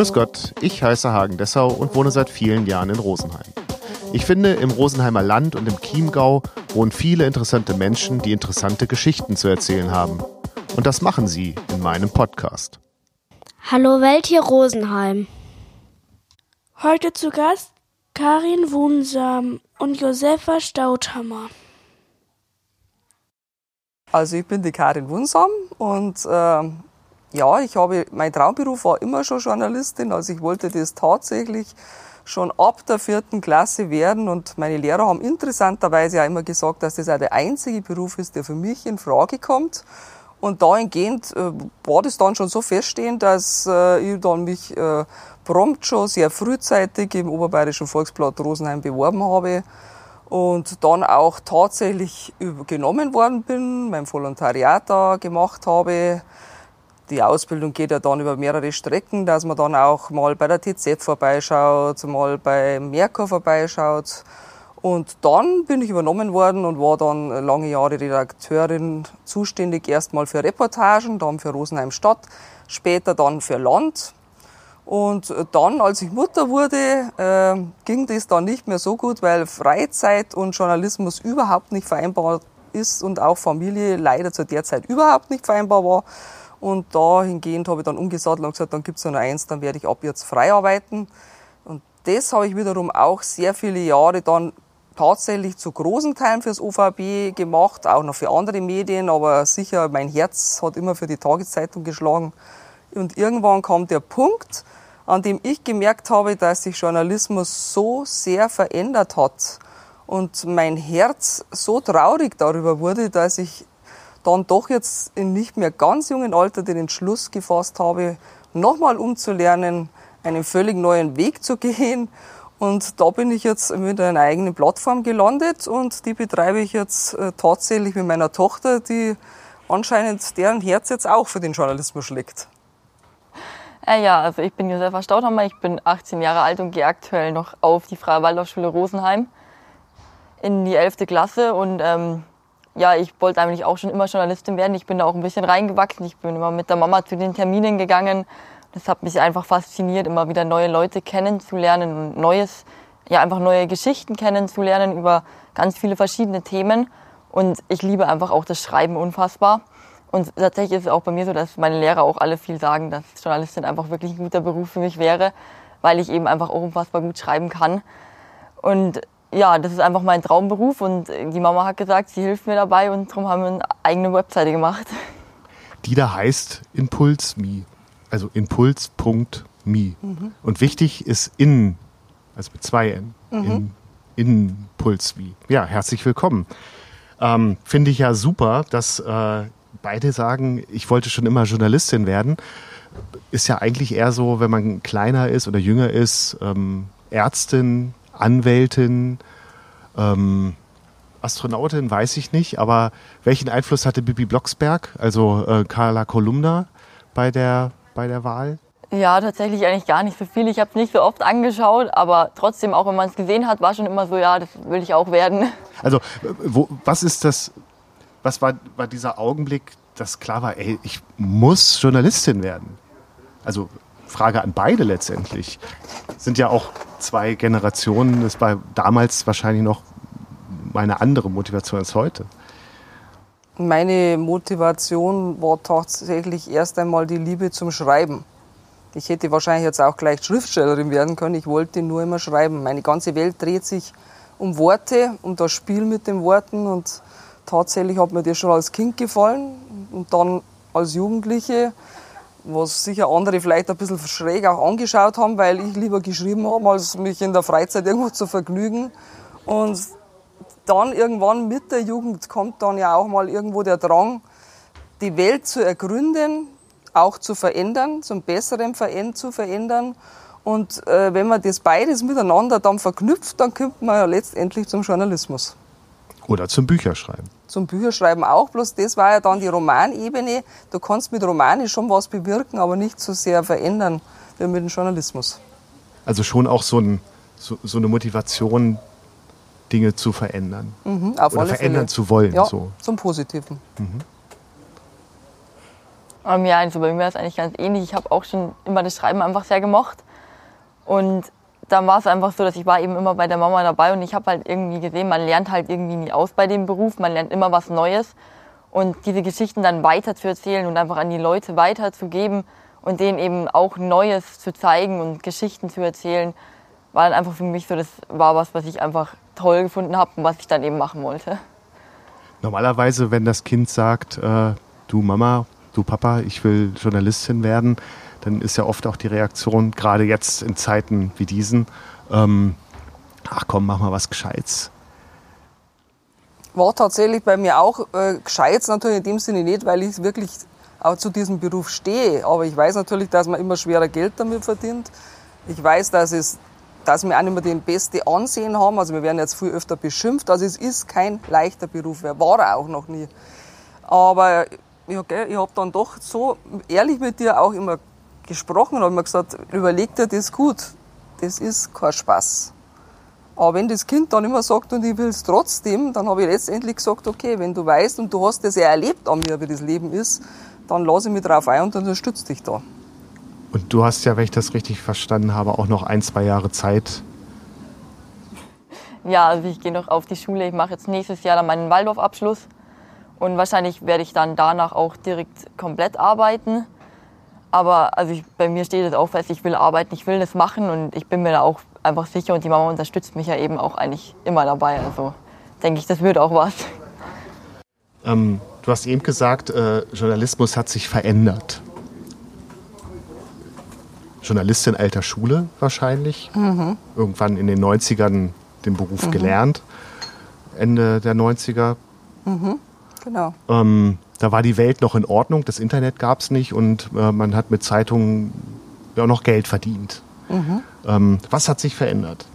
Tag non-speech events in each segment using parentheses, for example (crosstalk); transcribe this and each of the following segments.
Grüß Gott, ich heiße Hagen Dessau und wohne seit vielen Jahren in Rosenheim. Ich finde, im Rosenheimer Land und im Chiemgau wohnen viele interessante Menschen, die interessante Geschichten zu erzählen haben. Und das machen sie in meinem Podcast. Hallo Welt hier Rosenheim. Heute zu Gast Karin Wunsam und Josefa Staudhammer. Also ich bin die Karin Wunsam und äh, ja, ich habe, mein Traumberuf war immer schon Journalistin, also ich wollte das tatsächlich schon ab der vierten Klasse werden und meine Lehrer haben interessanterweise auch immer gesagt, dass das auch der einzige Beruf ist, der für mich in Frage kommt. Und dahingehend äh, war das dann schon so feststehend, dass äh, ich dann mich äh, prompt schon sehr frühzeitig im Oberbayerischen Volksblatt Rosenheim beworben habe und dann auch tatsächlich genommen worden bin, mein Volontariat da gemacht habe, die Ausbildung geht ja dann über mehrere Strecken, dass man dann auch mal bei der TZ vorbeischaut, mal bei Merkur vorbeischaut. Und dann bin ich übernommen worden und war dann lange Jahre Redakteurin, zuständig erstmal für Reportagen, dann für Rosenheim Stadt, später dann für Land. Und dann, als ich Mutter wurde, äh, ging das dann nicht mehr so gut, weil Freizeit und Journalismus überhaupt nicht vereinbar ist und auch Familie leider zu der Zeit überhaupt nicht vereinbar war. Und dahingehend habe ich dann umgesattelt und gesagt, dann gibt es nur eins, dann werde ich ab jetzt frei arbeiten. Und das habe ich wiederum auch sehr viele Jahre dann tatsächlich zu großen Teilen fürs OVB gemacht, auch noch für andere Medien, aber sicher mein Herz hat immer für die Tageszeitung geschlagen. Und irgendwann kam der Punkt, an dem ich gemerkt habe, dass sich Journalismus so sehr verändert hat und mein Herz so traurig darüber wurde, dass ich dann doch jetzt in nicht mehr ganz jungen Alter den Entschluss gefasst habe, nochmal umzulernen, einen völlig neuen Weg zu gehen. Und da bin ich jetzt mit einer eigenen Plattform gelandet und die betreibe ich jetzt äh, tatsächlich mit meiner Tochter, die anscheinend deren Herz jetzt auch für den Journalismus schlägt. Äh, ja, also ich bin Josefa Staudhammer, ich bin 18 Jahre alt und gehe aktuell noch auf die Freie Waldorfschule Rosenheim in die 11. Klasse und ähm, ja, ich wollte eigentlich auch schon immer Journalistin werden. Ich bin da auch ein bisschen reingewachsen. Ich bin immer mit der Mama zu den Terminen gegangen. Das hat mich einfach fasziniert, immer wieder neue Leute kennenzulernen und Neues, ja, einfach neue Geschichten kennenzulernen über ganz viele verschiedene Themen. Und ich liebe einfach auch das Schreiben unfassbar. Und tatsächlich ist es auch bei mir so, dass meine Lehrer auch alle viel sagen, dass Journalistin einfach wirklich ein guter Beruf für mich wäre, weil ich eben einfach auch unfassbar gut schreiben kann. Und ja, das ist einfach mein Traumberuf und die Mama hat gesagt, sie hilft mir dabei und darum haben wir eine eigene Webseite gemacht. Die da heißt Impuls.me, also impuls.me. Mhm. Und wichtig ist in, also mit zwei N, mhm. in, Impuls.me. Ja, herzlich willkommen. Ähm, Finde ich ja super, dass äh, beide sagen, ich wollte schon immer Journalistin werden. Ist ja eigentlich eher so, wenn man kleiner ist oder jünger ist, ähm, Ärztin, Anwältin, ähm, Astronautin, weiß ich nicht, aber welchen Einfluss hatte Bibi Blocksberg, also äh, Carla Kolumna, bei der, bei der Wahl? Ja, tatsächlich eigentlich gar nicht so viel. Ich habe es nicht so oft angeschaut, aber trotzdem, auch wenn man es gesehen hat, war schon immer so, ja, das will ich auch werden. (laughs) Also, wo, was ist das, was war, war dieser Augenblick, dass klar war, ey, ich muss Journalistin werden? Also, Frage an beide letztendlich. Sind ja auch zwei Generationen. Das war damals wahrscheinlich noch meine andere Motivation als heute. Meine Motivation war tatsächlich erst einmal die Liebe zum Schreiben. Ich hätte wahrscheinlich jetzt auch gleich Schriftstellerin werden können. Ich wollte nur immer schreiben. Meine ganze Welt dreht sich um Worte, um das Spiel mit den Worten. Und tatsächlich hat mir das schon als Kind gefallen. Und dann als Jugendliche was sicher andere vielleicht ein bisschen schräg auch angeschaut haben, weil ich lieber geschrieben habe, als mich in der Freizeit irgendwo zu vergnügen. Und dann irgendwann mit der Jugend kommt dann ja auch mal irgendwo der Drang, die Welt zu ergründen, auch zu verändern, zum Besseren zu verändern. Und äh, wenn man das beides miteinander dann verknüpft, dann kommt man ja letztendlich zum Journalismus. Oder zum Bücherschreiben. Zum Bücherschreiben auch, bloß das war ja dann die Romanebene. Du kannst mit Romanen schon was bewirken, aber nicht so sehr verändern wie mit dem Journalismus. Also schon auch so, ein, so, so eine Motivation, Dinge zu verändern. Mhm, Oder verändern Fälle. zu wollen. Ja, so. zum Positiven. Mhm. Ähm, ja, also bei mir ist es eigentlich ganz ähnlich. Ich habe auch schon immer das Schreiben einfach sehr gemocht. Und dann war es einfach so, dass ich war eben immer bei der Mama dabei und ich habe halt irgendwie gesehen, man lernt halt irgendwie nie aus bei dem Beruf, man lernt immer was Neues. Und diese Geschichten dann weiter zu erzählen und einfach an die Leute weiterzugeben und denen eben auch Neues zu zeigen und Geschichten zu erzählen, war dann einfach für mich so, das war was, was ich einfach toll gefunden habe und was ich dann eben machen wollte. Normalerweise, wenn das Kind sagt, äh, du Mama, du Papa, ich will Journalistin werden, dann ist ja oft auch die Reaktion, gerade jetzt in Zeiten wie diesen, ähm, ach komm, mach mal was Gescheites. War tatsächlich bei mir auch äh, Gescheites natürlich in dem Sinne nicht, weil ich wirklich auch zu diesem Beruf stehe. Aber ich weiß natürlich, dass man immer schwerer Geld damit verdient. Ich weiß, dass es dass wir auch nicht mehr den beste Ansehen haben. Also wir werden jetzt viel öfter beschimpft. Also es ist kein leichter Beruf, war er auch noch nie. Aber ich habe dann doch so ehrlich mit dir auch immer gesprochen und habe mir gesagt, überleg dir das gut. Das ist kein Spaß. Aber wenn das Kind dann immer sagt und ich will es trotzdem, dann habe ich letztendlich gesagt, okay, wenn du weißt und du hast das ja erlebt an mir, wie das Leben ist, dann lasse ich mich drauf ein und unterstütze dich da. Und du hast ja, wenn ich das richtig verstanden habe, auch noch ein, zwei Jahre Zeit. Ja, also ich gehe noch auf die Schule. Ich mache jetzt nächstes Jahr dann meinen Waldorf-Abschluss. Und wahrscheinlich werde ich dann danach auch direkt komplett arbeiten. Aber also ich, bei mir steht es auch fest, ich will arbeiten, ich will das machen und ich bin mir da auch einfach sicher und die Mama unterstützt mich ja eben auch eigentlich immer dabei. Also denke ich, das wird auch was. Ähm, du hast eben gesagt, äh, Journalismus hat sich verändert. Journalistin alter Schule wahrscheinlich. Mhm. Irgendwann in den 90ern den Beruf mhm. gelernt. Ende der 90er. Mhm. Genau. Ähm, da war die Welt noch in Ordnung, das Internet gab es nicht und äh, man hat mit Zeitungen ja noch Geld verdient. Mhm. Ähm, was hat sich verändert?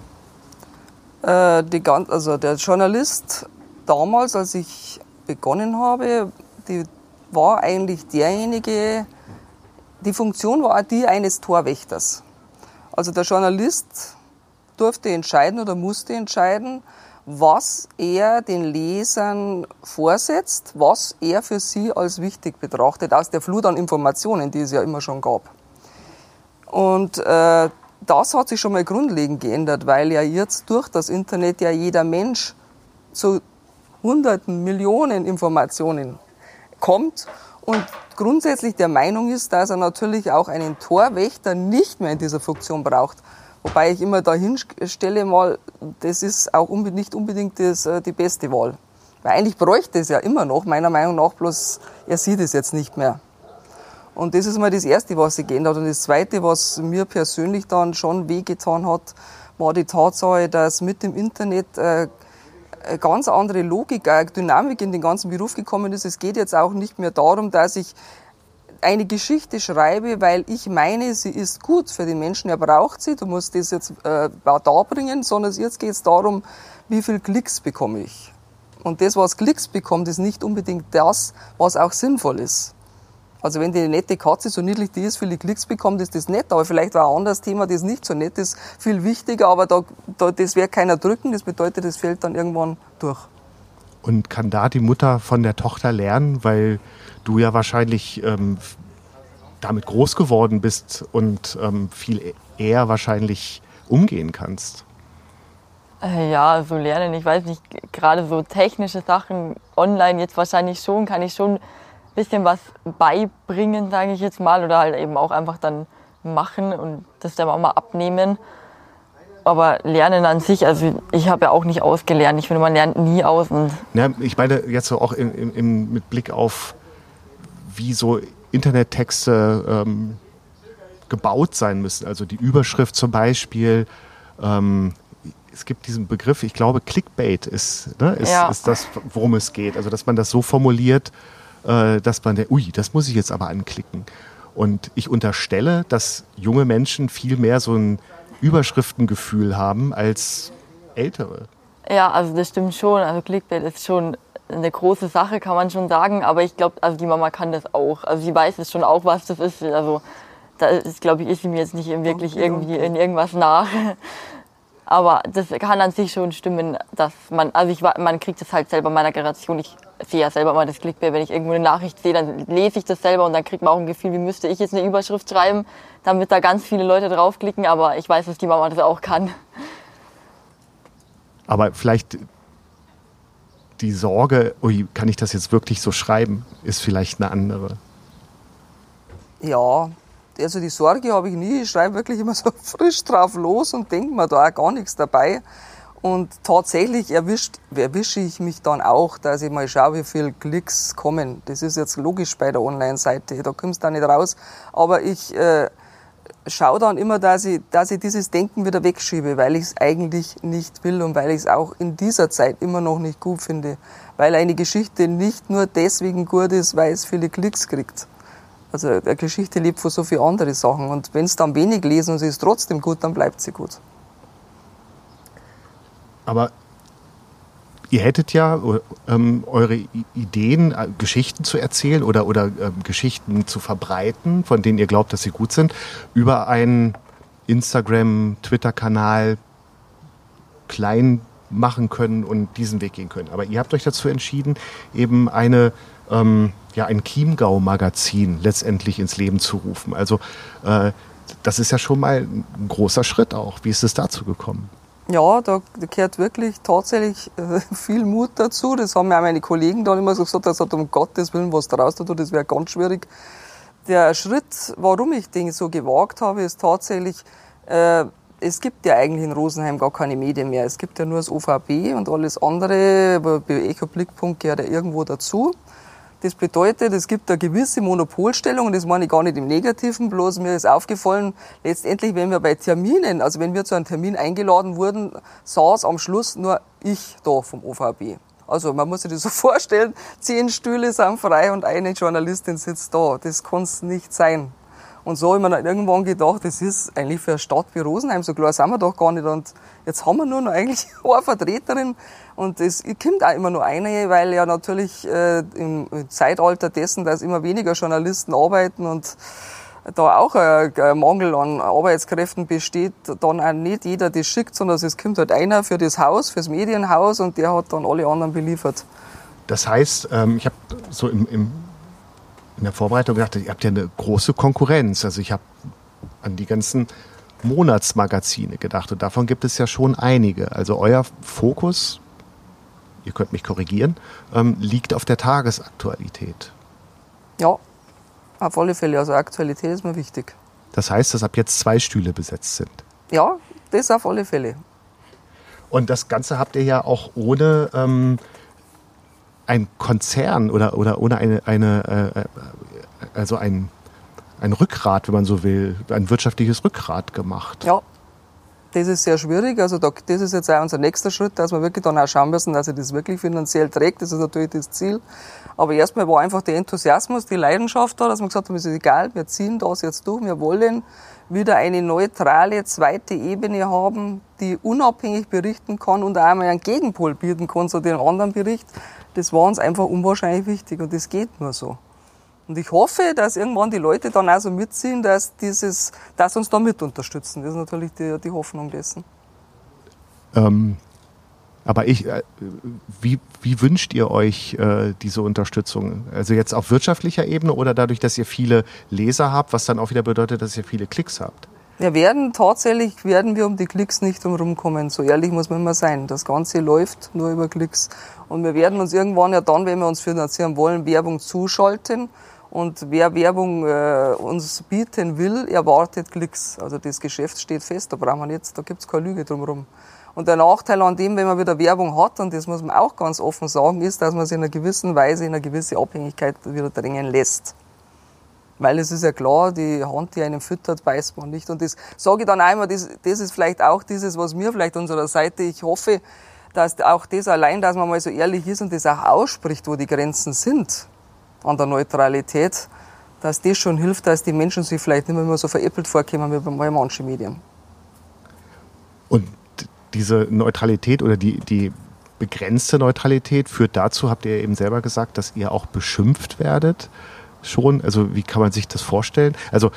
Äh, die, also der Journalist damals, als ich begonnen habe, die war eigentlich derjenige, die Funktion war die eines Torwächters. Also der Journalist durfte entscheiden oder musste entscheiden, was er den Lesern vorsetzt, was er für sie als wichtig betrachtet, aus der Flut an Informationen, die es ja immer schon gab. Und äh, das hat sich schon mal grundlegend geändert, weil ja jetzt durch das Internet ja jeder Mensch zu hunderten Millionen Informationen kommt und grundsätzlich der Meinung ist, dass er natürlich auch einen Torwächter nicht mehr in dieser Funktion braucht. Wobei ich immer dahin stelle mal, das ist auch nicht unbedingt das, äh, die beste Wahl. Weil eigentlich bräuchte es ja immer noch, meiner Meinung nach, bloß er sieht es jetzt nicht mehr. Und das ist mal das Erste, was sich geändert hat. Und das Zweite, was mir persönlich dann schon wehgetan hat, war die Tatsache, dass mit dem Internet äh, eine ganz andere Logik, eine Dynamik in den ganzen Beruf gekommen ist. Es geht jetzt auch nicht mehr darum, dass ich eine Geschichte schreibe, weil ich meine, sie ist gut für den Menschen, er braucht sie, du musst das jetzt äh, darbringen, sondern jetzt geht es darum, wie viel Klicks bekomme ich. Und das, was Klicks bekommt, ist nicht unbedingt das, was auch sinnvoll ist. Also wenn die nette Katze so niedlich die ist, viele Klicks bekommt, ist das nett. Aber vielleicht war ein anderes Thema, das nicht so nett ist, viel wichtiger. Aber da, da, das wird keiner drücken. Das bedeutet, das fällt dann irgendwann durch. Und kann da die Mutter von der Tochter lernen, weil du ja wahrscheinlich ähm, damit groß geworden bist und ähm, viel eher wahrscheinlich umgehen kannst? Äh, ja, so lernen, ich weiß nicht, gerade so technische Sachen online jetzt wahrscheinlich schon, kann ich schon bisschen was beibringen, sage ich jetzt mal, oder halt eben auch einfach dann machen und das der Mama abnehmen. Aber Lernen an sich, also ich habe ja auch nicht ausgelernt. Ich finde, man lernt nie aus. Und ja, ich meine jetzt so auch im, im, mit Blick auf, wie so Internettexte ähm, gebaut sein müssen. Also die Überschrift zum Beispiel. Ähm, es gibt diesen Begriff, ich glaube, Clickbait ist, ne, ist, ja. ist das, worum es geht. Also dass man das so formuliert, äh, dass man der, ui, das muss ich jetzt aber anklicken. Und ich unterstelle, dass junge Menschen viel mehr so ein Überschriftengefühl haben als ältere. Ja, also das stimmt schon. Also Clickbait ist schon eine große Sache, kann man schon sagen. Aber ich glaube, also die Mama kann das auch. Also sie weiß es schon auch, was das ist. Also da ist, glaube ich, ist sie mir jetzt nicht wirklich irgendwie in irgendwas nach. Aber das kann an sich schon stimmen, dass man, also ich, man kriegt das halt selber in meiner Generation. Ich sehe ja selber mal das Clickbait, wenn ich irgendwo eine Nachricht sehe, dann lese ich das selber und dann kriegt man auch ein Gefühl, wie müsste ich jetzt eine Überschrift schreiben, damit da ganz viele Leute draufklicken. Aber ich weiß, dass die Mama das auch kann. Aber vielleicht die Sorge, ui, kann ich das jetzt wirklich so schreiben, ist vielleicht eine andere. Ja, also die Sorge habe ich nie. Ich schreibe wirklich immer so (laughs) frisch drauf los und denke mir da auch gar nichts dabei. Und tatsächlich erwischt, erwische ich mich dann auch, dass ich mal schaue, wie viele Klicks kommen. Das ist jetzt logisch bei der Online-Seite, da kommst du da nicht raus. Aber ich äh, schaue dann immer, dass ich, dass ich dieses Denken wieder wegschiebe, weil ich es eigentlich nicht will und weil ich es auch in dieser Zeit immer noch nicht gut finde. Weil eine Geschichte nicht nur deswegen gut ist, weil es viele Klicks kriegt. Also eine Geschichte lebt von so vielen anderen Sachen. Und wenn es dann wenig lesen und sie ist trotzdem gut, dann bleibt sie gut. Aber ihr hättet ja ähm, eure Ideen, äh, Geschichten zu erzählen oder, oder ähm, Geschichten zu verbreiten, von denen ihr glaubt, dass sie gut sind, über einen Instagram, Twitter-Kanal klein machen können und diesen Weg gehen können. Aber ihr habt euch dazu entschieden, eben eine ähm, ja, ein Chiemgau-Magazin letztendlich ins Leben zu rufen. Also äh, das ist ja schon mal ein großer Schritt auch. Wie ist es dazu gekommen? Ja, da gehört wirklich tatsächlich äh, (laughs) viel Mut dazu. Das haben mir auch meine Kollegen dann immer so gesagt, das hat um Gottes Willen was daraus tut, das wäre ganz schwierig. Der Schritt, warum ich den so gewagt habe, ist tatsächlich, äh, es gibt ja eigentlich in Rosenheim gar keine Medien mehr. Es gibt ja nur das OVB und alles andere, bei Echo Blickpunkt gehört ja irgendwo dazu. Das bedeutet, es gibt eine gewisse Monopolstellung und das meine ich gar nicht im Negativen, bloß mir ist aufgefallen, letztendlich, wenn wir bei Terminen, also wenn wir zu einem Termin eingeladen wurden, saß am Schluss nur ich da vom OVB. Also man muss sich das so (laughs) vorstellen, zehn Stühle sind frei und eine Journalistin sitzt da. Das kann es nicht sein. Und so habe ich mir dann irgendwann gedacht, das ist eigentlich für eine Stadt wie Rosenheim, so klar sind wir doch gar nicht. Und jetzt haben wir nur noch eigentlich (laughs) eine Vertreterin. Und es kommt auch immer nur eine, weil ja natürlich äh, im Zeitalter dessen, dass immer weniger Journalisten arbeiten und da auch ein Mangel an Arbeitskräften besteht, dann auch nicht jeder das schickt, sondern es kommt halt einer für das Haus, fürs Medienhaus und der hat dann alle anderen beliefert. Das heißt, ähm, ich habe so im, im in der Vorbereitung gedacht, ihr habt ja eine große Konkurrenz. Also ich habe an die ganzen Monatsmagazine gedacht und davon gibt es ja schon einige. Also euer Fokus, ihr könnt mich korrigieren, ähm, liegt auf der Tagesaktualität. Ja, auf alle Fälle. Also Aktualität ist mir wichtig. Das heißt, dass ab jetzt zwei Stühle besetzt sind. Ja, das auf alle Fälle. Und das Ganze habt ihr ja auch ohne ähm, ein Konzern oder, oder ohne eine, eine äh, also ein, ein Rückgrat, wenn man so will, ein wirtschaftliches Rückgrat gemacht. Ja, das ist sehr schwierig. Also da, das ist jetzt auch unser nächster Schritt, dass wir wirklich dann auch schauen müssen, dass sich das wirklich finanziell trägt. Das ist natürlich das Ziel. Aber erstmal war einfach der Enthusiasmus, die Leidenschaft da, dass wir gesagt haben, es ist egal, wir ziehen das jetzt durch, wir wollen wieder eine neutrale zweite Ebene haben, die unabhängig berichten kann und auch einmal einen Gegenpol bieten kann zu dem anderen Bericht, das war uns einfach unwahrscheinlich wichtig und das geht nur so. Und ich hoffe, dass irgendwann die Leute dann auch so mitziehen, dass, dieses, dass uns da mit unterstützen. Das ist natürlich die, die Hoffnung dessen. Ähm, aber ich, äh, wie, wie wünscht ihr euch äh, diese Unterstützung? Also jetzt auf wirtschaftlicher Ebene oder dadurch, dass ihr viele Leser habt, was dann auch wieder bedeutet, dass ihr viele Klicks habt? Wir werden tatsächlich, werden wir um die Klicks nicht drumherum kommen. So ehrlich muss man immer sein. Das Ganze läuft nur über Klicks. Und wir werden uns irgendwann ja dann, wenn wir uns finanzieren wollen, Werbung zuschalten. Und wer Werbung äh, uns bieten will, erwartet Klicks. Also das Geschäft steht fest, da brauchen wir jetzt, da gibt's keine Lüge drumherum. Und der Nachteil an dem, wenn man wieder Werbung hat, und das muss man auch ganz offen sagen, ist, dass man sich in einer gewissen Weise in eine gewisse Abhängigkeit wieder drängen lässt. Weil es ist ja klar, die Hand, die einen füttert, beißt man nicht. Und das sage ich dann einmal, das, das ist vielleicht auch dieses, was mir vielleicht unserer Seite, ich hoffe, dass auch das allein, dass man mal so ehrlich ist und das auch ausspricht, wo die Grenzen sind an der Neutralität, dass das schon hilft, dass die Menschen sich vielleicht nicht mehr, so veräppelt vorkommen wie bei manchen Medien. Und diese Neutralität oder die, die begrenzte Neutralität führt dazu, habt ihr eben selber gesagt, dass ihr auch beschimpft werdet schon? Also wie kann man sich das vorstellen? Also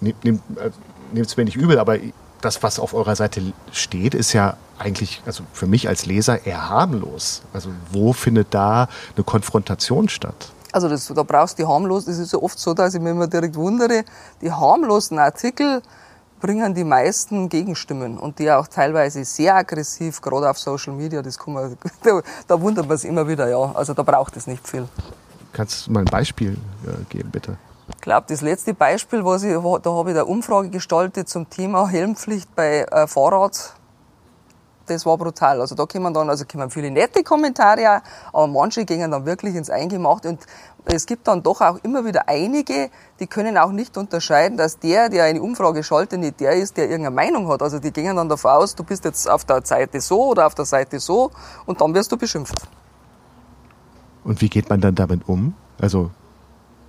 nehmt es äh, mir nicht übel, aber das, was auf eurer Seite steht, ist ja eigentlich, also für mich als Leser eher harmlos. Also wo findet da eine Konfrontation statt? Also das, da brauchst du die harmlos, das ist ja oft so, dass ich mich immer direkt wundere, die harmlosen Artikel bringen die meisten Gegenstimmen und die auch teilweise sehr aggressiv, gerade auf Social Media, das kann man, (laughs) da, da wundert man sich immer wieder, ja. Also da braucht es nicht viel. Kannst du mal ein Beispiel äh, geben, bitte? Ich glaube, das letzte Beispiel, was ich, da habe ich eine Umfrage gestaltet zum Thema Helmpflicht bei äh, Fahrrad. Das war brutal. Also da kommen dann, also kommen viele nette Kommentare, aber manche gehen dann wirklich ins Eingemachte und es gibt dann doch auch immer wieder einige, die können auch nicht unterscheiden, dass der, der eine Umfrage schaltet, nicht der ist, der irgendeine Meinung hat. Also die gehen dann davon aus, du bist jetzt auf der Seite so oder auf der Seite so und dann wirst du beschimpft. Und wie geht man dann damit um? Also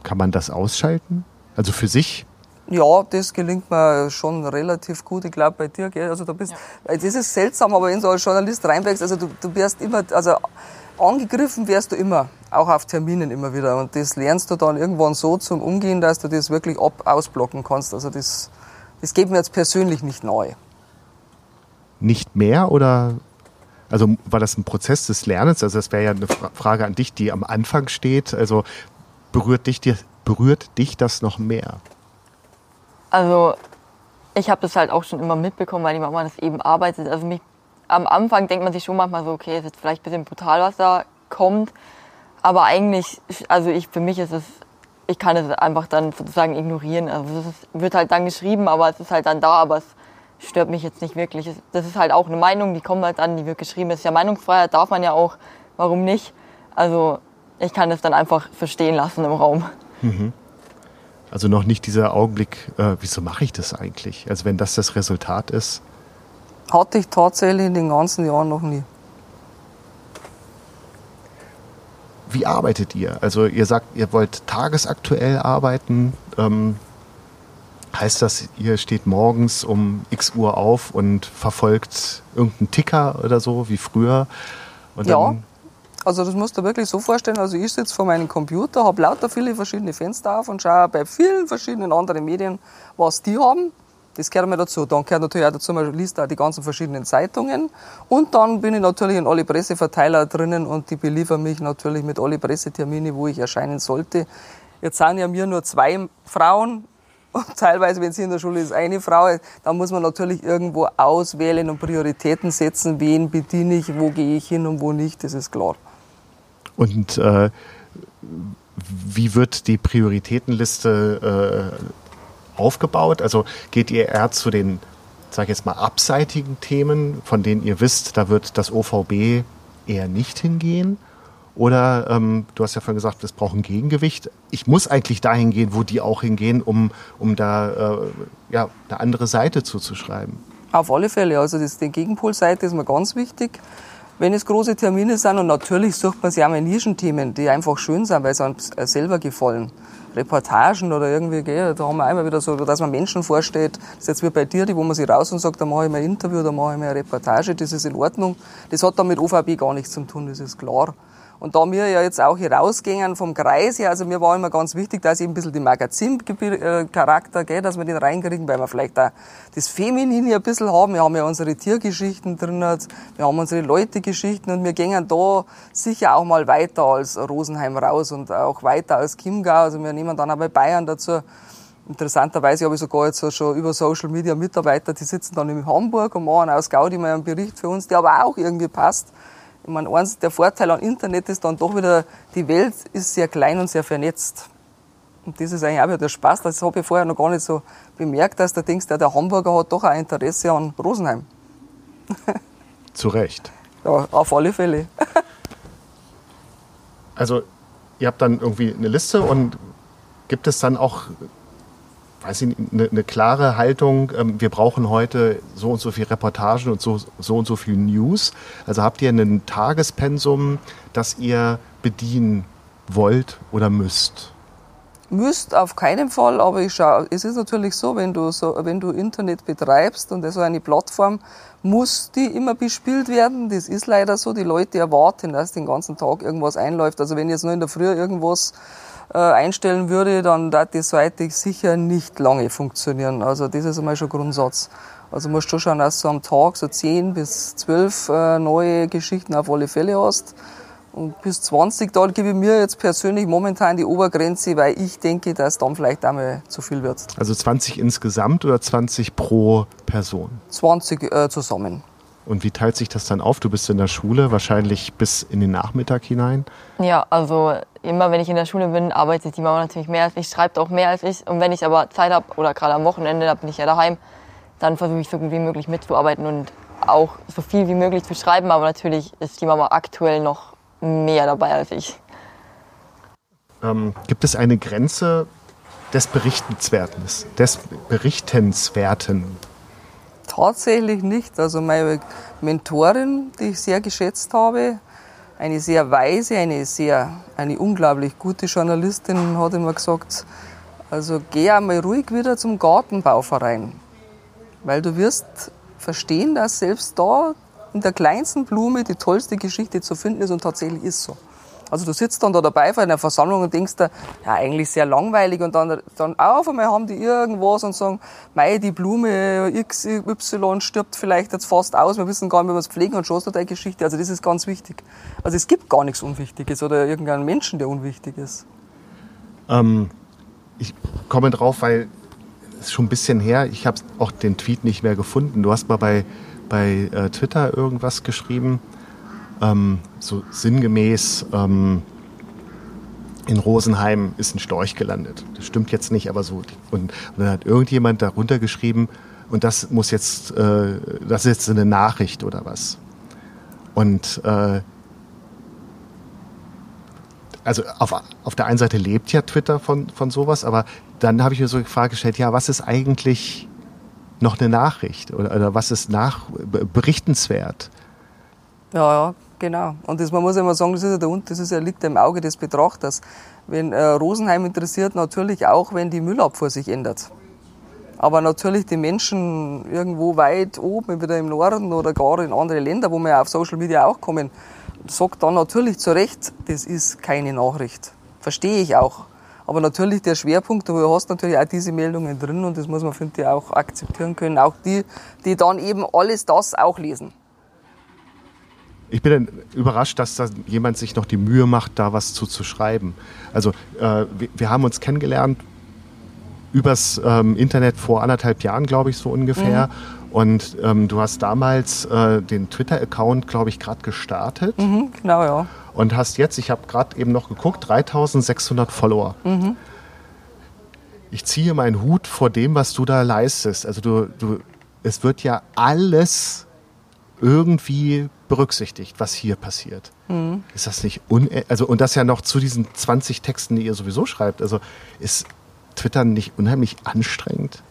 kann man das ausschalten? Also für sich? Ja, das gelingt mir schon relativ gut. Ich glaube bei dir, gell? Also du bist, ja. das ist seltsam, aber wenn du als Journalist reinwächst, also du, du wirst immer, also angegriffen wirst du immer, auch auf Terminen immer wieder. Und das lernst du dann irgendwann so zum Umgehen, dass du das wirklich ab ausblocken kannst. Also das, das geht mir jetzt persönlich nicht neu. Nicht mehr oder also war das ein Prozess des Lernens? Also das wäre ja eine Frage an dich, die am Anfang steht. Also berührt dich, berührt dich das noch mehr? Also ich habe das halt auch schon immer mitbekommen, weil die Mama das eben arbeitet. Also mich, am Anfang denkt man sich schon manchmal so, okay, ist jetzt vielleicht ein bisschen brutal, was da kommt. Aber eigentlich, also ich, für mich ist es, ich kann es einfach dann sozusagen ignorieren. Also es ist, wird halt dann geschrieben, aber es ist halt dann da, aber es stört mich jetzt nicht wirklich. Das ist halt auch eine Meinung, die kommt halt an, die wird geschrieben. Es ist ja Meinungsfreiheit, darf man ja auch, warum nicht? Also ich kann es dann einfach verstehen lassen im Raum. Mhm. Also noch nicht dieser Augenblick, äh, wieso mache ich das eigentlich? Also wenn das das Resultat ist. Hatte ich tatsächlich in den ganzen Jahren noch nie. Wie arbeitet ihr? Also ihr sagt, ihr wollt tagesaktuell arbeiten. Ähm, heißt das, ihr steht morgens um x Uhr auf und verfolgt irgendeinen Ticker oder so wie früher? ja, also das musst du wirklich so vorstellen. Also ich sitze vor meinem Computer, habe lauter viele verschiedene Fenster auf und schaue bei vielen verschiedenen anderen Medien, was die haben. Das gehört mir dazu. Dann gehört natürlich auch dazu, man liest auch die ganzen verschiedenen Zeitungen. Und dann bin ich natürlich in alle Presseverteiler drinnen und die beliefern mich natürlich mit alle Pressetermine, wo ich erscheinen sollte. Jetzt sind ja mir nur zwei Frauen (laughs) und teilweise, wenn sie in der Schule ist, eine Frau, dann muss man natürlich irgendwo auswählen und Prioritäten setzen, wen bediene ich, wo gehe ich hin und wo nicht, das ist klar. Und äh, wie wird die Prioritätenliste äh, aufgebaut? Also geht ihr eher zu den, sag ich jetzt mal, abseitigen Themen, von denen ihr wisst, da wird das OVB eher nicht hingehen? Oder ähm, du hast ja vorhin gesagt, es braucht ein Gegengewicht. Ich muss eigentlich dahin gehen, wo die auch hingehen, um, um da äh, ja, eine andere Seite zuzuschreiben. Auf alle Fälle. Also das, die Gegenpolseite ist mir ganz wichtig wenn es große Termine sind. Und natürlich sucht man sich auch mal Nischenthemen, die einfach schön sind, weil sie einem selber gefallen. Reportagen oder irgendwie, gell, da haben wir einmal wieder so, dass man Menschen vorstellt, das ist jetzt wie bei dir, die, wo man sich raus und sagt, da mache ich mal ein Interview, da mache ich mal eine Reportage, das ist in Ordnung. Das hat dann mit OVB gar nichts zu tun, das ist klar. Und da wir ja jetzt auch hier rausgingen vom Kreis her, also mir war immer ganz wichtig, dass ich ein bisschen den Magazincharakter, gell, dass wir den reinkriegen, weil wir vielleicht auch das Feminine ein bisschen haben. Wir haben ja unsere Tiergeschichten drin, wir haben unsere Leutegeschichten und wir gehen da sicher auch mal weiter als Rosenheim raus und auch weiter als Chiemgau. Also wir nehmen dann auch bei Bayern dazu. Interessanterweise habe ich sogar jetzt schon über Social Media Mitarbeiter, die sitzen dann in Hamburg und machen aus Gaudi mal einen Bericht für uns, der aber auch irgendwie passt. Ich meine, eins der Vorteile am Internet ist dann doch wieder, die Welt ist sehr klein und sehr vernetzt. Und das ist eigentlich auch wieder der Spaß. Das habe ich vorher noch gar nicht so bemerkt, dass du denkst, der, der Hamburger hat doch ein Interesse an Rosenheim. (laughs) Zu Recht. Ja, auf alle Fälle. (laughs) also, ihr habt dann irgendwie eine Liste und gibt es dann auch weiß ich, eine, eine klare Haltung, ähm, wir brauchen heute so und so viel Reportagen und so, so und so viel News. Also habt ihr ein Tagespensum, das ihr bedienen wollt oder müsst? Müsst auf keinen Fall, aber ich schau, es ist natürlich so, wenn du, so, wenn du Internet betreibst und so eine Plattform, muss die immer bespielt werden. Das ist leider so. Die Leute erwarten, dass den ganzen Tag irgendwas einläuft. Also wenn jetzt nur in der Früh irgendwas äh, einstellen würde, dann darf die Seite sicher nicht lange funktionieren. Also das ist einmal schon Grundsatz. Also musst du schon, dass du am Tag so 10 bis 12 äh, neue Geschichten auf alle Fälle hast. Und bis 20, da gebe ich mir jetzt persönlich momentan die Obergrenze, weil ich denke, dass dann vielleicht einmal zu viel wird. Also 20 insgesamt oder 20 pro Person? 20 äh, zusammen. Und wie teilt sich das dann auf? Du bist in der Schule, wahrscheinlich bis in den Nachmittag hinein? Ja, also immer wenn ich in der Schule bin, arbeitet die Mama natürlich mehr als ich, schreibt auch mehr als ich. Und wenn ich aber Zeit habe oder gerade am Wochenende, da bin ich ja daheim, dann versuche ich so gut wie möglich mitzuarbeiten und auch so viel wie möglich zu schreiben. Aber natürlich ist die Mama aktuell noch mehr dabei als ich. Ähm, gibt es eine Grenze des Berichtenswerten, des Berichtenswerten? Tatsächlich nicht. Also meine Mentorin, die ich sehr geschätzt habe, eine sehr weise, eine sehr, eine unglaublich gute Journalistin, hat immer gesagt, also geh einmal ruhig wieder zum Gartenbauverein, weil du wirst verstehen, dass selbst da in der kleinsten Blume die tollste Geschichte zu finden ist und tatsächlich ist so. Also du sitzt dann da dabei vor einer Versammlung und denkst dir, ja, eigentlich sehr langweilig und dann, dann auf einmal haben die irgendwas und sagen, mei, die Blume XY stirbt vielleicht jetzt fast aus, wir wissen gar nicht, wie wir es pflegen und schon hast du deine Geschichte. Also das ist ganz wichtig. Also es gibt gar nichts Unwichtiges oder irgendeinen Menschen, der unwichtig ist. Ähm, ich komme drauf, weil es ist schon ein bisschen her, ich habe auch den Tweet nicht mehr gefunden. Du hast mal bei bei äh, Twitter irgendwas geschrieben, ähm, so sinngemäß, ähm, in Rosenheim ist ein Storch gelandet. Das stimmt jetzt nicht, aber so. Und, und dann hat irgendjemand darunter geschrieben, und das muss jetzt, äh, das ist jetzt eine Nachricht oder was. Und äh, also auf, auf der einen Seite lebt ja Twitter von, von sowas, aber dann habe ich mir so die Frage gestellt, ja, was ist eigentlich noch eine Nachricht oder, oder was ist nach berichtenswert? Ja, ja, genau. Und das, man muss immer sagen, das ist ja der das ist ja, liegt im Auge des Betrachters. Wenn äh, Rosenheim interessiert, natürlich auch, wenn die Müllabfuhr sich ändert. Aber natürlich die Menschen irgendwo weit oben, wieder im Norden oder gar in andere Länder, wo wir auf Social Media auch kommen, sagt dann natürlich zu Recht, das ist keine Nachricht. Verstehe ich auch. Aber natürlich der Schwerpunkt, du hast natürlich auch diese Meldungen drin und das muss man, finde ich, auch akzeptieren können. Auch die, die dann eben alles das auch lesen. Ich bin überrascht, dass da jemand sich noch die Mühe macht, da was zu, zu schreiben. Also äh, wir, wir, haben uns kennengelernt übers ähm, Internet vor anderthalb Jahren, glaube ich, so ungefähr. Mhm. Und ähm, du hast damals äh, den Twitter-Account, glaube ich, gerade gestartet. Mhm, genau, ja und hast jetzt, ich habe gerade eben noch geguckt, 3600 Follower. Mhm. Ich ziehe meinen Hut vor dem, was du da leistest. Also du, du, es wird ja alles irgendwie berücksichtigt, was hier passiert. Mhm. Ist das nicht un also und das ja noch zu diesen 20 Texten, die ihr sowieso schreibt. Also ist Twitter nicht unheimlich anstrengend?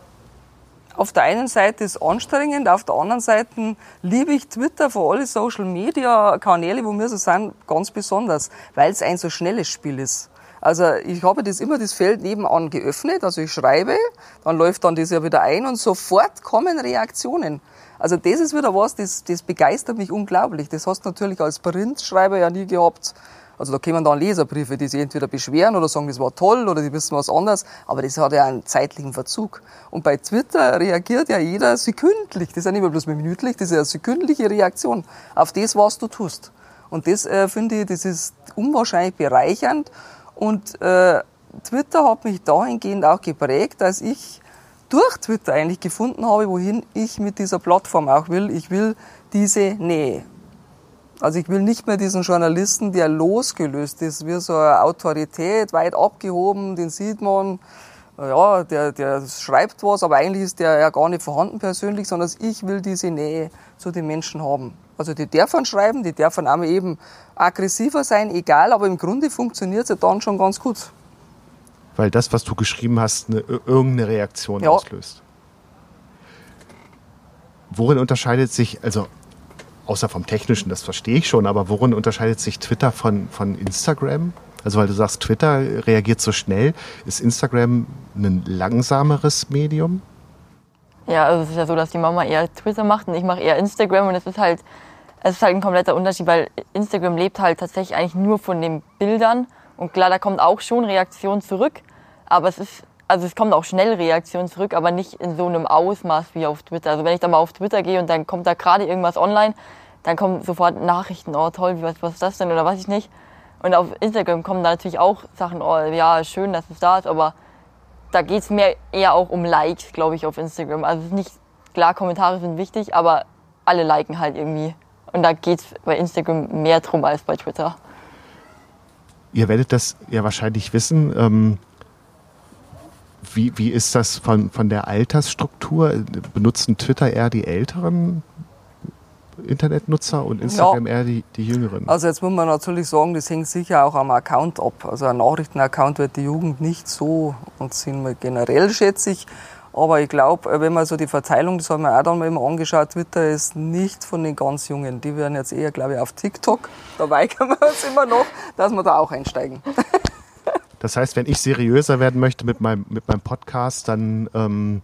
auf der einen Seite ist es anstrengend, auf der anderen Seite liebe ich Twitter für alle Social Media Kanäle, wo wir so sind, ganz besonders, weil es ein so schnelles Spiel ist. Also ich habe das immer das Feld nebenan geöffnet, also ich schreibe, dann läuft dann das ja wieder ein und sofort kommen Reaktionen. Also das ist wieder was, das, das begeistert mich unglaublich. Das hast du natürlich als Printschreiber ja nie gehabt. Also da kommen dann Leserbriefe, die sich entweder beschweren oder sagen, das war toll oder die wissen was anderes, aber das hat ja einen zeitlichen Verzug. Und bei Twitter reagiert ja jeder sekündlich, das ist ja nicht mehr bloß minütlich, das ist ja eine sekündliche Reaktion auf das, was du tust. Und das äh, finde ich, das ist unwahrscheinlich bereichernd und äh, Twitter hat mich dahingehend auch geprägt, dass ich durch Twitter eigentlich gefunden habe, wohin ich mit dieser Plattform auch will. Ich will diese Nähe. Also ich will nicht mehr diesen Journalisten, der losgelöst ist, wie so eine Autorität, weit abgehoben, den sieht man, ja, der, der schreibt was, aber eigentlich ist der ja gar nicht vorhanden persönlich, sondern ich will diese Nähe zu den Menschen haben. Also die dürfen schreiben, die dürfen auch eben aggressiver sein, egal, aber im Grunde funktioniert es ja dann schon ganz gut. Weil das, was du geschrieben hast, eine, irgendeine Reaktion ja. auslöst. Worin unterscheidet sich, also außer vom Technischen, das verstehe ich schon, aber worin unterscheidet sich Twitter von, von Instagram? Also weil du sagst, Twitter reagiert so schnell, ist Instagram ein langsameres Medium? Ja, also es ist ja so, dass die Mama eher Twitter macht und ich mache eher Instagram und es ist halt, es ist halt ein kompletter Unterschied, weil Instagram lebt halt tatsächlich eigentlich nur von den Bildern und klar, da kommt auch schon Reaktion zurück, aber es ist also es kommt auch schnell Reaktionen zurück, aber nicht in so einem Ausmaß wie auf Twitter. Also wenn ich da mal auf Twitter gehe und dann kommt da gerade irgendwas online, dann kommen sofort Nachrichten, oh toll, was, was ist das denn oder weiß ich nicht. Und auf Instagram kommen da natürlich auch Sachen, oh ja, schön, dass es da ist, aber da geht es mir eher auch um Likes, glaube ich, auf Instagram. Also nicht, klar, Kommentare sind wichtig, aber alle liken halt irgendwie. Und da geht es bei Instagram mehr drum als bei Twitter. Ihr werdet das ja wahrscheinlich wissen. Ähm, wie, wie ist das von, von der Altersstruktur? Benutzen Twitter eher die älteren Internetnutzer und Instagram ja. eher die, die Jüngeren? Also jetzt muss man natürlich sagen, das hängt sicher auch am Account ab. Also ein Nachrichtenaccount wird die Jugend nicht so und sind wir generell, schätze ich. Aber ich glaube, wenn man so die Verteilung, das haben wir auch dann mal immer angeschaut, Twitter ist nicht von den ganz Jungen. Die werden jetzt eher, glaube ich, auf TikTok. Da weigern wir uns immer noch, dass wir da auch einsteigen. (laughs) Das heißt, wenn ich seriöser werden möchte mit meinem, mit meinem Podcast, dann ähm,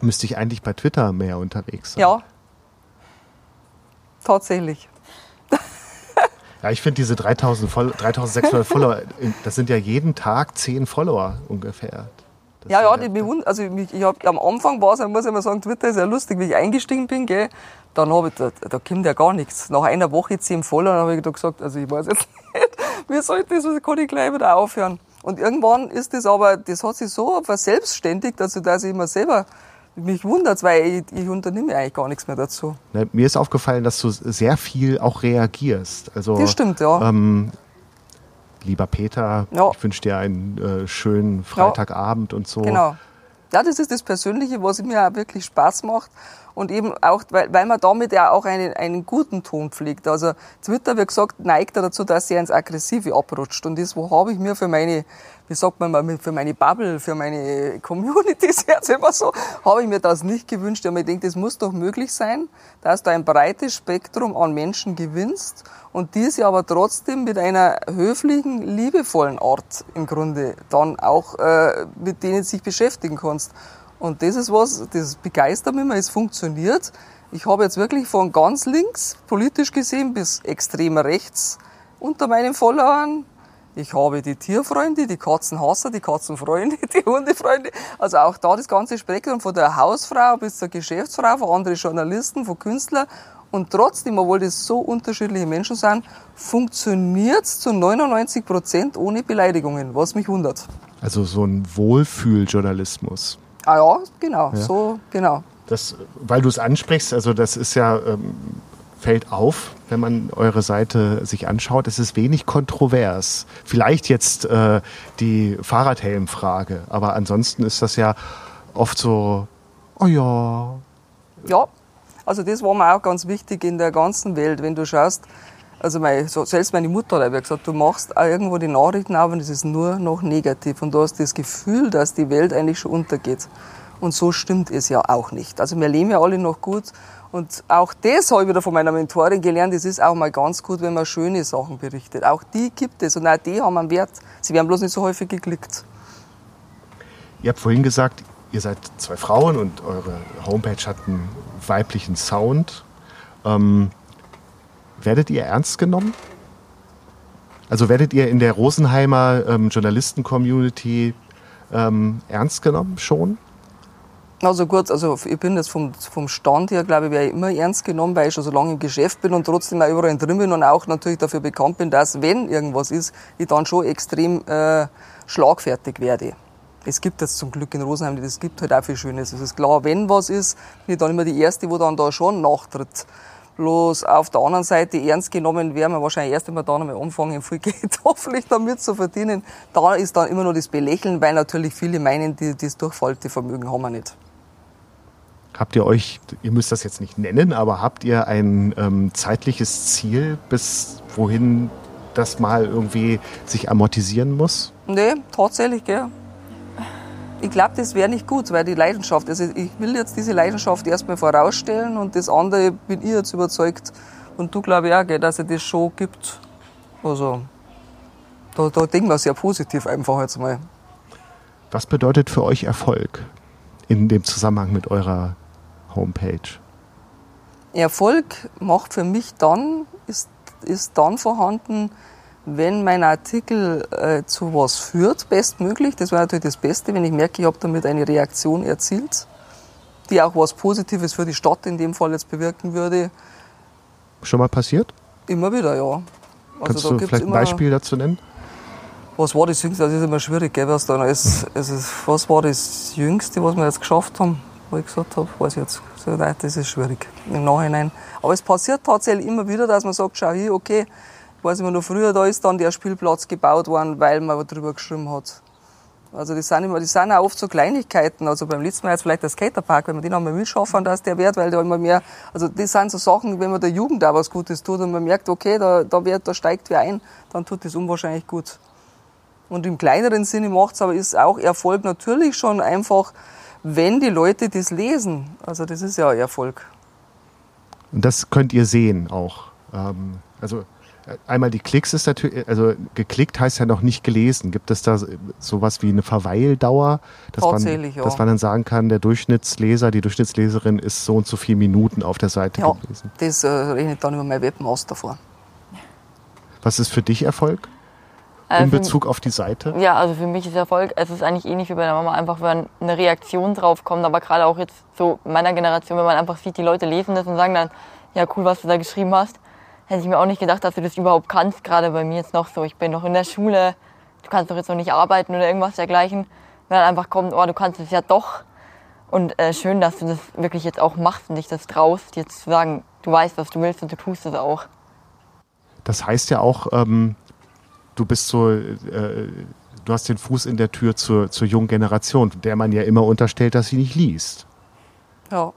müsste ich eigentlich bei Twitter mehr unterwegs sein. Ja, tatsächlich. (laughs) Ja, ich finde diese 3000 Follow 3600 Follower, das sind ja jeden Tag 10 Follower ungefähr. Ja, ja, die bewund also ich, ich hab, am Anfang war es, muss ich mal sagen, Twitter ist ja lustig, wie ich eingestiegen bin, gell, dann habe ich, da, da kommt ja gar nichts. Nach einer Woche 10 Follower, dann habe ich da gesagt, also ich weiß jetzt (laughs) nicht, wie soll ich das, kann ich gleich wieder aufhören. Und irgendwann ist das aber, das hat sich so verselbstständigt, also dass ich immer selber mich wundert, weil ich, ich unternehme eigentlich gar nichts mehr dazu. Na, mir ist aufgefallen, dass du sehr viel auch reagierst. Also, das stimmt, ja. Ähm, lieber Peter, ja. ich wünsche dir einen äh, schönen Freitagabend ja. und so. Genau. Ja, das ist das Persönliche, was mir auch wirklich Spaß macht. Und eben auch, weil, weil man damit ja auch einen, einen guten Ton pflegt. Also Twitter, wie gesagt, neigt dazu, dass er ins Aggressive abrutscht. Und das, wo habe ich mir für meine wie sagt man mal, für meine Bubble, für meine Communities (laughs) jetzt immer so, habe ich mir das nicht gewünscht. Aber ich denke, das muss doch möglich sein, dass du ein breites Spektrum an Menschen gewinnst und diese aber trotzdem mit einer höflichen, liebevollen Art im Grunde dann auch äh, mit denen sich beschäftigen kannst. Und das ist was, das begeistert mich immer, es funktioniert. Ich habe jetzt wirklich von ganz links, politisch gesehen, bis extrem rechts unter meinen Followern ich habe die Tierfreunde, die Katzenhasser, die Katzenfreunde, (laughs) die Hundefreunde. Also auch da das ganze Spektrum von der Hausfrau bis zur Geschäftsfrau, von anderen Journalisten, von Künstlern. Und trotzdem, obwohl das so unterschiedliche Menschen sind, funktioniert es zu 99 Prozent ohne Beleidigungen, was mich wundert. Also so ein Wohlfühljournalismus. Ah ja, genau, ja. so, genau. Das, weil du es ansprichst, also das ist ja ähm, fällt auf, wenn man eure Seite sich anschaut. Es ist wenig kontrovers. Vielleicht jetzt äh, die Fahrradhelmfrage, aber ansonsten ist das ja oft so, oh ja. Ja, also das war mir auch ganz wichtig in der ganzen Welt, wenn du schaust. Also meine, selbst meine Mutter hat gesagt, du machst irgendwo die Nachrichten auf und es ist nur noch negativ. Und du hast das Gefühl, dass die Welt eigentlich schon untergeht. Und so stimmt es ja auch nicht. Also wir leben ja alle noch gut und auch das habe ich wieder von meiner Mentorin gelernt. Es ist auch mal ganz gut, wenn man schöne Sachen berichtet. Auch die gibt es und auch die haben einen Wert. Sie werden bloß nicht so häufig geklickt. Ihr habt vorhin gesagt, ihr seid zwei Frauen und eure Homepage hat einen weiblichen Sound. Ähm, werdet ihr ernst genommen? Also werdet ihr in der Rosenheimer ähm, Journalisten-Community ähm, ernst genommen schon? Also gut, also ich bin jetzt vom, vom Stand her, glaube ich, wäre ich immer ernst genommen, weil ich schon so lange im Geschäft bin und trotzdem auch überall drin bin und auch natürlich dafür bekannt bin, dass, wenn irgendwas ist, ich dann schon extrem äh, schlagfertig werde. Es gibt jetzt zum Glück in Rosenheim, es gibt halt auch viel Schönes. Es ist klar, wenn was ist, bin ich dann immer die Erste, wo dann da schon nachtritt. Bloß auf der anderen Seite ernst genommen werden wir wahrscheinlich erst einmal dann einmal anfangen, viel Geld (laughs) hoffentlich damit zu verdienen. Da ist dann immer nur das Belächeln, weil natürlich viele meinen, die, das Durchfaltevermögen haben wir nicht. Habt ihr euch, ihr müsst das jetzt nicht nennen, aber habt ihr ein ähm, zeitliches Ziel, bis wohin das mal irgendwie sich amortisieren muss? Nee, tatsächlich, gell. Ich glaube, das wäre nicht gut, weil die Leidenschaft, also ich will jetzt diese Leidenschaft erstmal vorausstellen und das andere bin ich jetzt überzeugt und du glaube ich auch, gell, dass es das schon gibt. Also, da, da denken wir sehr positiv einfach jetzt mal. Was bedeutet für euch Erfolg in dem Zusammenhang mit eurer Homepage? Erfolg macht für mich dann, ist, ist dann vorhanden, wenn mein Artikel äh, zu was führt, bestmöglich, das wäre natürlich das Beste, wenn ich merke, ich habe damit eine Reaktion erzielt, die auch was Positives für die Stadt in dem Fall jetzt bewirken würde. Schon mal passiert? Immer wieder, ja. Also Kannst du vielleicht ein Beispiel dazu nennen? Was war das Jüngste? Das ist immer schwierig, gell, was, dann alles, also, was war das Jüngste, was wir jetzt geschafft haben? Wo ich gesagt habe, weiß ich jetzt. So, nein, das ist schwierig im Nachhinein. Aber es passiert tatsächlich immer wieder, dass man sagt, schau hier, okay, ich weiß immer noch früher, da ist dann der Spielplatz gebaut worden, weil man darüber geschrieben hat. Also das sind, immer, das sind auch oft so Kleinigkeiten. Also beim letzten Mal jetzt vielleicht der Skaterpark, wenn wir den einmal mitschaffen, dass der wird, weil da immer mehr, also das sind so Sachen, wenn man der Jugend auch was Gutes tut und man merkt, okay, da, da, wird, da steigt wer ein, dann tut das unwahrscheinlich gut. Und im kleineren Sinne macht es aber ist auch Erfolg natürlich schon einfach, wenn die Leute das lesen. Also das ist ja Erfolg. Und das könnt ihr sehen auch. Ähm, also einmal die Klicks ist natürlich, also geklickt heißt ja noch nicht gelesen. Gibt es da sowas wie eine Verweildauer, dass, man, ja. dass man dann sagen kann, der Durchschnittsleser, die Durchschnittsleserin ist so und so viele Minuten auf der Seite ja, gewesen? das äh, rechnet dann über mein Webmaus davor. Was ist für dich Erfolg? In ähm, Bezug auf die Seite? Ja, also für mich ist Erfolg, es ist eigentlich ähnlich wie bei der Mama, einfach wenn eine Reaktion drauf kommt, aber gerade auch jetzt so meiner Generation, wenn man einfach sieht, die Leute lesen das und sagen dann, ja cool, was du da geschrieben hast, hätte ich mir auch nicht gedacht, dass du das überhaupt kannst, gerade bei mir jetzt noch so, ich bin noch in der Schule, du kannst doch jetzt noch nicht arbeiten oder irgendwas dergleichen, wenn dann einfach kommt, oh, du kannst es ja doch und äh, schön, dass du das wirklich jetzt auch machst und dich das traust, jetzt zu sagen, du weißt, was du willst und du tust es auch. Das heißt ja auch, ähm, du bist so, äh, du hast den Fuß in der Tür zur, zur jungen Generation, der man ja immer unterstellt, dass sie nicht liest. Ja.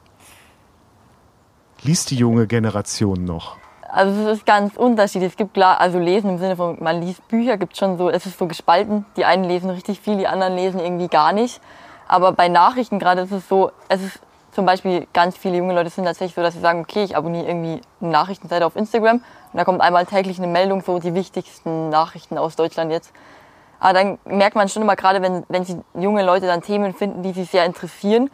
Liest die junge Generation noch? Also es ist ganz unterschiedlich. Es gibt klar, also lesen im Sinne von, man liest Bücher, gibt schon so, es ist so gespalten. Die einen lesen richtig viel, die anderen lesen irgendwie gar nicht. Aber bei Nachrichten gerade ist es so, es ist zum Beispiel ganz viele junge Leute sind tatsächlich so, dass sie sagen, okay, ich abonniere irgendwie eine Nachrichtenseite auf Instagram und da kommt einmal täglich eine Meldung, so die wichtigsten Nachrichten aus Deutschland jetzt. Aber dann merkt man schon immer, gerade wenn, wenn sie junge Leute dann Themen finden, die sie sehr interessieren,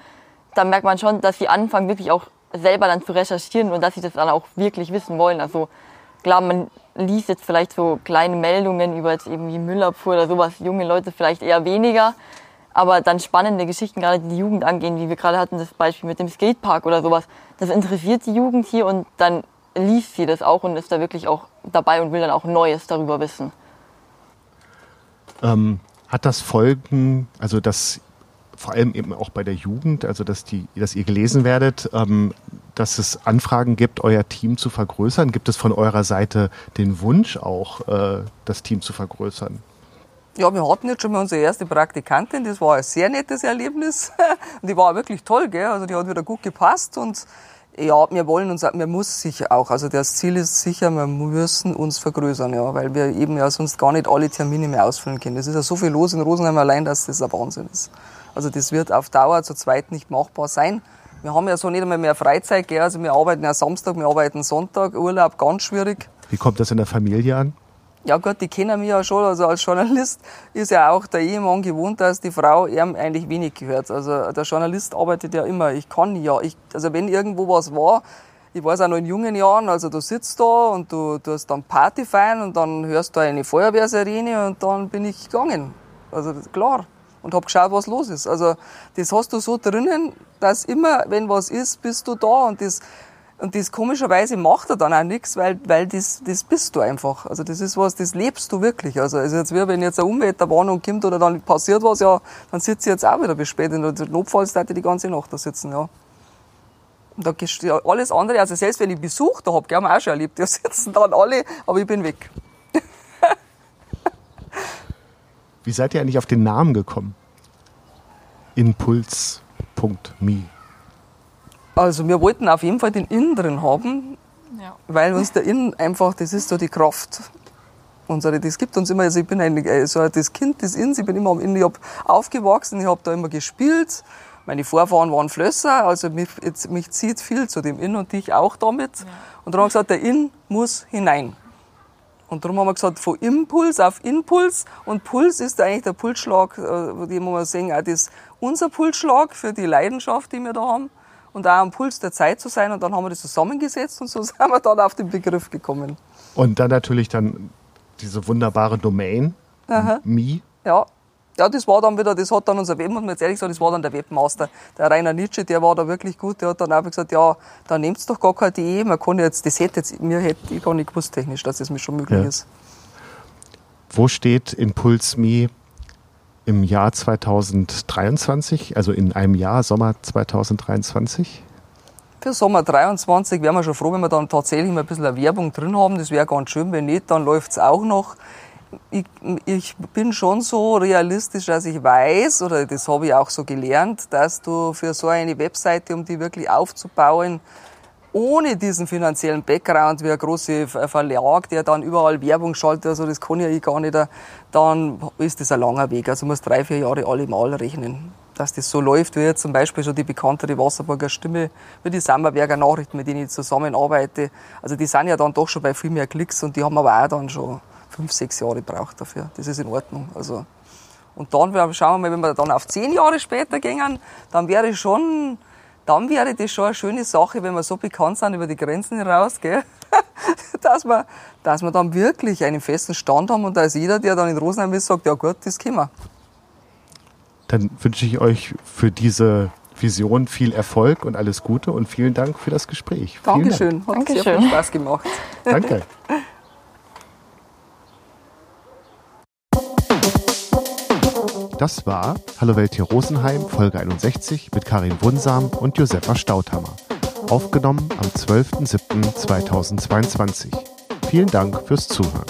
dann merkt man schon, dass sie anfangen, wirklich auch selber dann zu recherchieren und dass sie das dann auch wirklich wissen wollen. Also klar, man liest jetzt vielleicht so kleine Meldungen über jetzt irgendwie Müllabfuhr oder sowas, junge Leute vielleicht eher weniger. Aber dann spannende Geschichten, gerade die die Jugend angehen, wie wir gerade hatten, das Beispiel mit dem Skatepark oder sowas, das interessiert die Jugend hier und dann liest sie das auch und ist da wirklich auch dabei und will dann auch Neues darüber wissen. Ähm, hat das Folgen, also dass vor allem eben auch bei der Jugend, also dass, die, dass ihr gelesen werdet, ähm, dass es Anfragen gibt, euer Team zu vergrößern? Gibt es von eurer Seite den Wunsch auch, äh, das Team zu vergrößern? Ja, wir hatten jetzt schon mal unsere erste Praktikantin, das war ein sehr nettes Erlebnis. Und (laughs) die war wirklich toll, gell? Also die hat wieder gut gepasst und ja, wir wollen uns, wir muss sicher auch, also das Ziel ist sicher, wir müssen uns vergrößern, ja, weil wir eben ja sonst gar nicht alle Termine mehr ausfüllen können. Es ist ja so viel los in Rosenheim allein, dass das ein Wahnsinn ist. Also das wird auf Dauer zu zweit nicht machbar sein. Wir haben ja so nicht einmal mehr Freizeit, gell? also wir arbeiten ja Samstag, wir arbeiten Sonntag, Urlaub ganz schwierig. Wie kommt das in der Familie an? Ja gut, die kennen mich ja schon. Also als Journalist ist ja auch der Ehemann gewohnt, dass die Frau ihm eigentlich wenig gehört. Also der Journalist arbeitet ja immer. Ich kann ja. Ich, also wenn irgendwo was war, ich weiß auch noch in jungen Jahren, also du sitzt da und du, du hast dann Party feiern und dann hörst du eine Feuerwehrsirene und dann bin ich gegangen. Also klar. Und hab geschaut, was los ist. Also das hast du so drinnen, dass immer, wenn was ist, bist du da und das und das komischerweise macht er dann auch nichts, weil, weil das, das bist du einfach. Also das ist was, das lebst du wirklich. Also, also jetzt wie wenn jetzt eine Unwetterwarnung kommt oder dann passiert was, ja, dann sitze ich jetzt auch wieder bis spät. Und notfalls ich die ganze Nacht da sitzen, ja. Und da gehst ja alles andere, also selbst wenn ich Besuch da hab, haben wir auch schon erlebt, (laughs) da sitzen dann alle, aber ich bin weg. Wie seid ihr eigentlich auf den Namen gekommen? Impuls.me also wir wollten auf jeden Fall den Innen drin haben, ja. weil uns der Innen einfach, das ist so die Kraft. Unsere, das gibt uns immer, also ich bin ein, äh, so das Kind des Inns, ich bin immer am Innen, ich habe aufgewachsen, ich habe da immer gespielt. Meine Vorfahren waren Flösser, also mich, jetzt, mich zieht viel zu dem Innen und dich auch damit. Ja. Und darum haben wir gesagt, der Inn muss hinein. Und darum haben wir gesagt, von Impuls auf Impuls. Und Puls ist eigentlich der Pulsschlag, äh, den wir sehen, auch das, unser Pulsschlag für die Leidenschaft, die wir da haben und auch am Puls der Zeit zu sein. Und dann haben wir das zusammengesetzt und so (laughs) sind wir dann auf den Begriff gekommen. Und dann natürlich dann diese wunderbare Domain, Me. Ja. Ja, das war dann wieder, das hat dann unser Web, muss man jetzt ehrlich sagen, das war dann der Webmaster. Der Rainer Nitsche, der war da wirklich gut, der hat dann einfach gesagt, ja, da nehmt's doch gar kein DE, man kann jetzt, das hätte jetzt, mir hätte ich gar nicht gewusst technisch, dass das mir schon möglich Ja. ist. Wo steht Impuls Me im Jahr 2023, also in einem Jahr, Sommer 2023? Für Sommer 23 wären wir schon froh, wenn wir dann tatsächlich mal ein bisschen Werbung drin haben. Das wäre ganz schön. Wenn nicht, dann läuft's auch noch. Ich, ich bin schon so realistisch, dass ich weiß, oder das habe ich auch so gelernt, dass du für so eine Webseite, um die wirklich aufzubauen, ohne diesen finanziellen Background wie ein großer Ver- Verlag, der dann überall Werbung schaltet, also das kann ja ich gar nicht, dann ist das ein langer Weg. Also muss drei, vier Jahre alle mal rechnen. Dass das so läuft, wie jetzt zum Beispiel schon die bekanntere Wasserburger Stimme, wie die Sammerberger Nachrichten, mit denen ich zusammenarbeite. Also die sind ja dann doch schon bei viel mehr Klicks und die haben aber auch dann schon fünf, sechs Jahre gebraucht dafür. Das ist in Ordnung. Also und dann schauen wir mal, wenn wir dann auf zehn Jahre später gingen, dann wäre schon, dann wäre das schon eine schöne Sache, wenn wir so bekannt sind über die Grenzen hinaus, gell? (laughs) dass wir, dass wir dann wirklich einen festen Stand haben und da ist jeder, der dann in Rosenheim ist, sagt, ja gut, das können wir. Dann wünsche ich euch für diese Vision viel Erfolg und alles Gute und vielen Dank für das Gespräch. Dankeschön, hat sehr Dankeschön. viel Spaß gemacht. Dank. Danke. (laughs) Das war Hallo Welt hier Rosenheim, Folge 61 mit Karin Wunsam und Josefa Stauthammer. Aufgenommen am 12.07.2022. Vielen Dank fürs Zuhören.